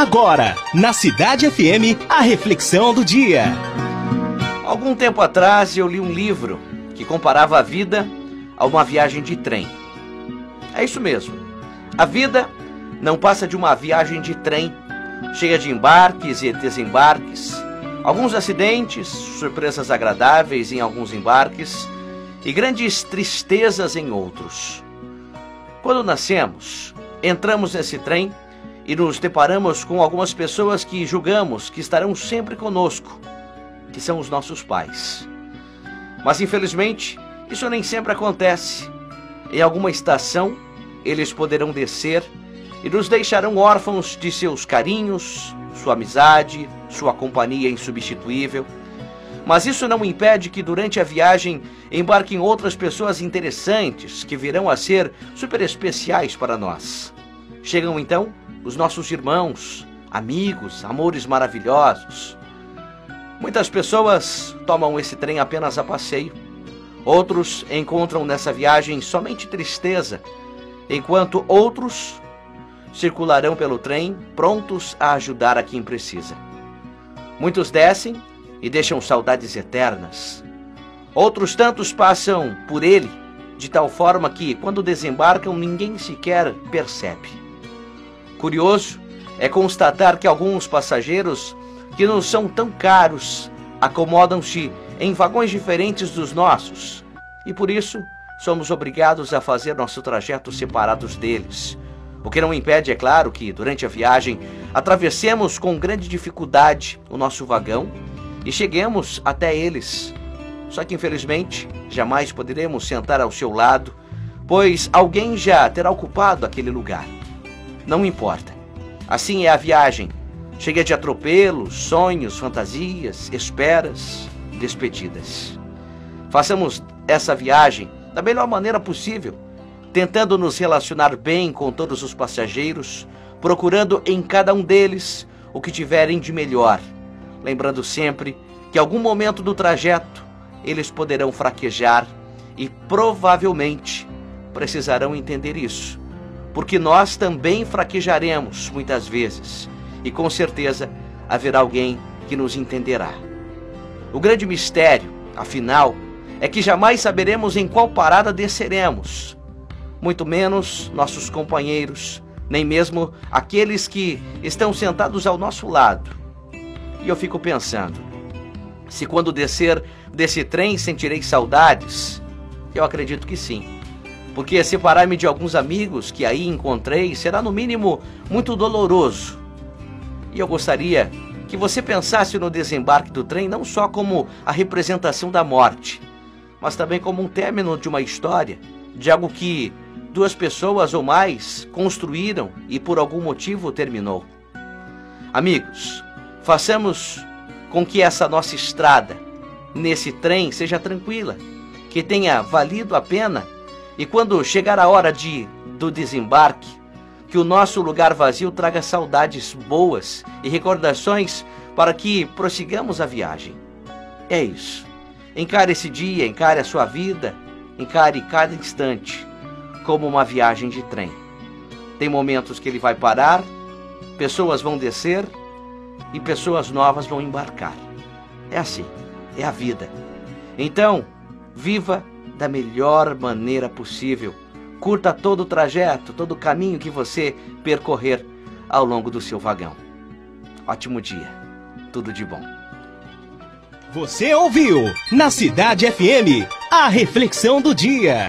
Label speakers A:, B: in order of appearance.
A: Agora, na Cidade FM, a reflexão do dia.
B: Algum tempo atrás eu li um livro que comparava a vida a uma viagem de trem. É isso mesmo. A vida não passa de uma viagem de trem, cheia de embarques e desembarques, alguns acidentes, surpresas agradáveis em alguns embarques e grandes tristezas em outros. Quando nascemos, entramos nesse trem e nos deparamos com algumas pessoas que julgamos que estarão sempre conosco, que são os nossos pais. Mas infelizmente, isso nem sempre acontece. Em alguma estação, eles poderão descer e nos deixarão órfãos de seus carinhos, sua amizade, sua companhia insubstituível. Mas isso não impede que durante a viagem embarquem outras pessoas interessantes que virão a ser super especiais para nós. Chegam então os nossos irmãos, amigos, amores maravilhosos. Muitas pessoas tomam esse trem apenas a passeio. Outros encontram nessa viagem somente tristeza, enquanto outros circularão pelo trem prontos a ajudar a quem precisa. Muitos descem e deixam saudades eternas. Outros tantos passam por ele de tal forma que, quando desembarcam, ninguém sequer percebe. Curioso é constatar que alguns passageiros que não são tão caros acomodam-se em vagões diferentes dos nossos e por isso somos obrigados a fazer nosso trajeto separados deles. O que não impede, é claro, que durante a viagem atravessemos com grande dificuldade o nosso vagão e cheguemos até eles. Só que infelizmente jamais poderemos sentar ao seu lado, pois alguém já terá ocupado aquele lugar. Não importa. Assim é a viagem, cheia de atropelos, sonhos, fantasias, esperas, despedidas. Façamos essa viagem da melhor maneira possível, tentando nos relacionar bem com todos os passageiros, procurando em cada um deles o que tiverem de melhor, lembrando sempre que algum momento do trajeto eles poderão fraquejar e provavelmente precisarão entender isso porque nós também fraquejaremos muitas vezes e com certeza haverá alguém que nos entenderá. O grande mistério, afinal, é que jamais saberemos em qual parada desceremos, muito menos nossos companheiros, nem mesmo aqueles que estão sentados ao nosso lado. E eu fico pensando, se quando descer desse trem sentirei saudades, eu acredito que sim porque separar-me de alguns amigos que aí encontrei será, no mínimo, muito doloroso. E eu gostaria que você pensasse no desembarque do trem não só como a representação da morte, mas também como um término de uma história, de algo que duas pessoas ou mais construíram e por algum motivo terminou. Amigos, façamos com que essa nossa estrada, nesse trem, seja tranquila, que tenha valido a pena e quando chegar a hora de do desembarque, que o nosso lugar vazio traga saudades boas e recordações para que prossigamos a viagem. É isso. Encare esse dia, encare a sua vida, encare cada instante como uma viagem de trem. Tem momentos que ele vai parar, pessoas vão descer e pessoas novas vão embarcar. É assim, é a vida. Então, viva da melhor maneira possível. Curta todo o trajeto, todo o caminho que você percorrer ao longo do seu vagão. Ótimo dia. Tudo de bom.
A: Você ouviu na Cidade FM a reflexão do dia.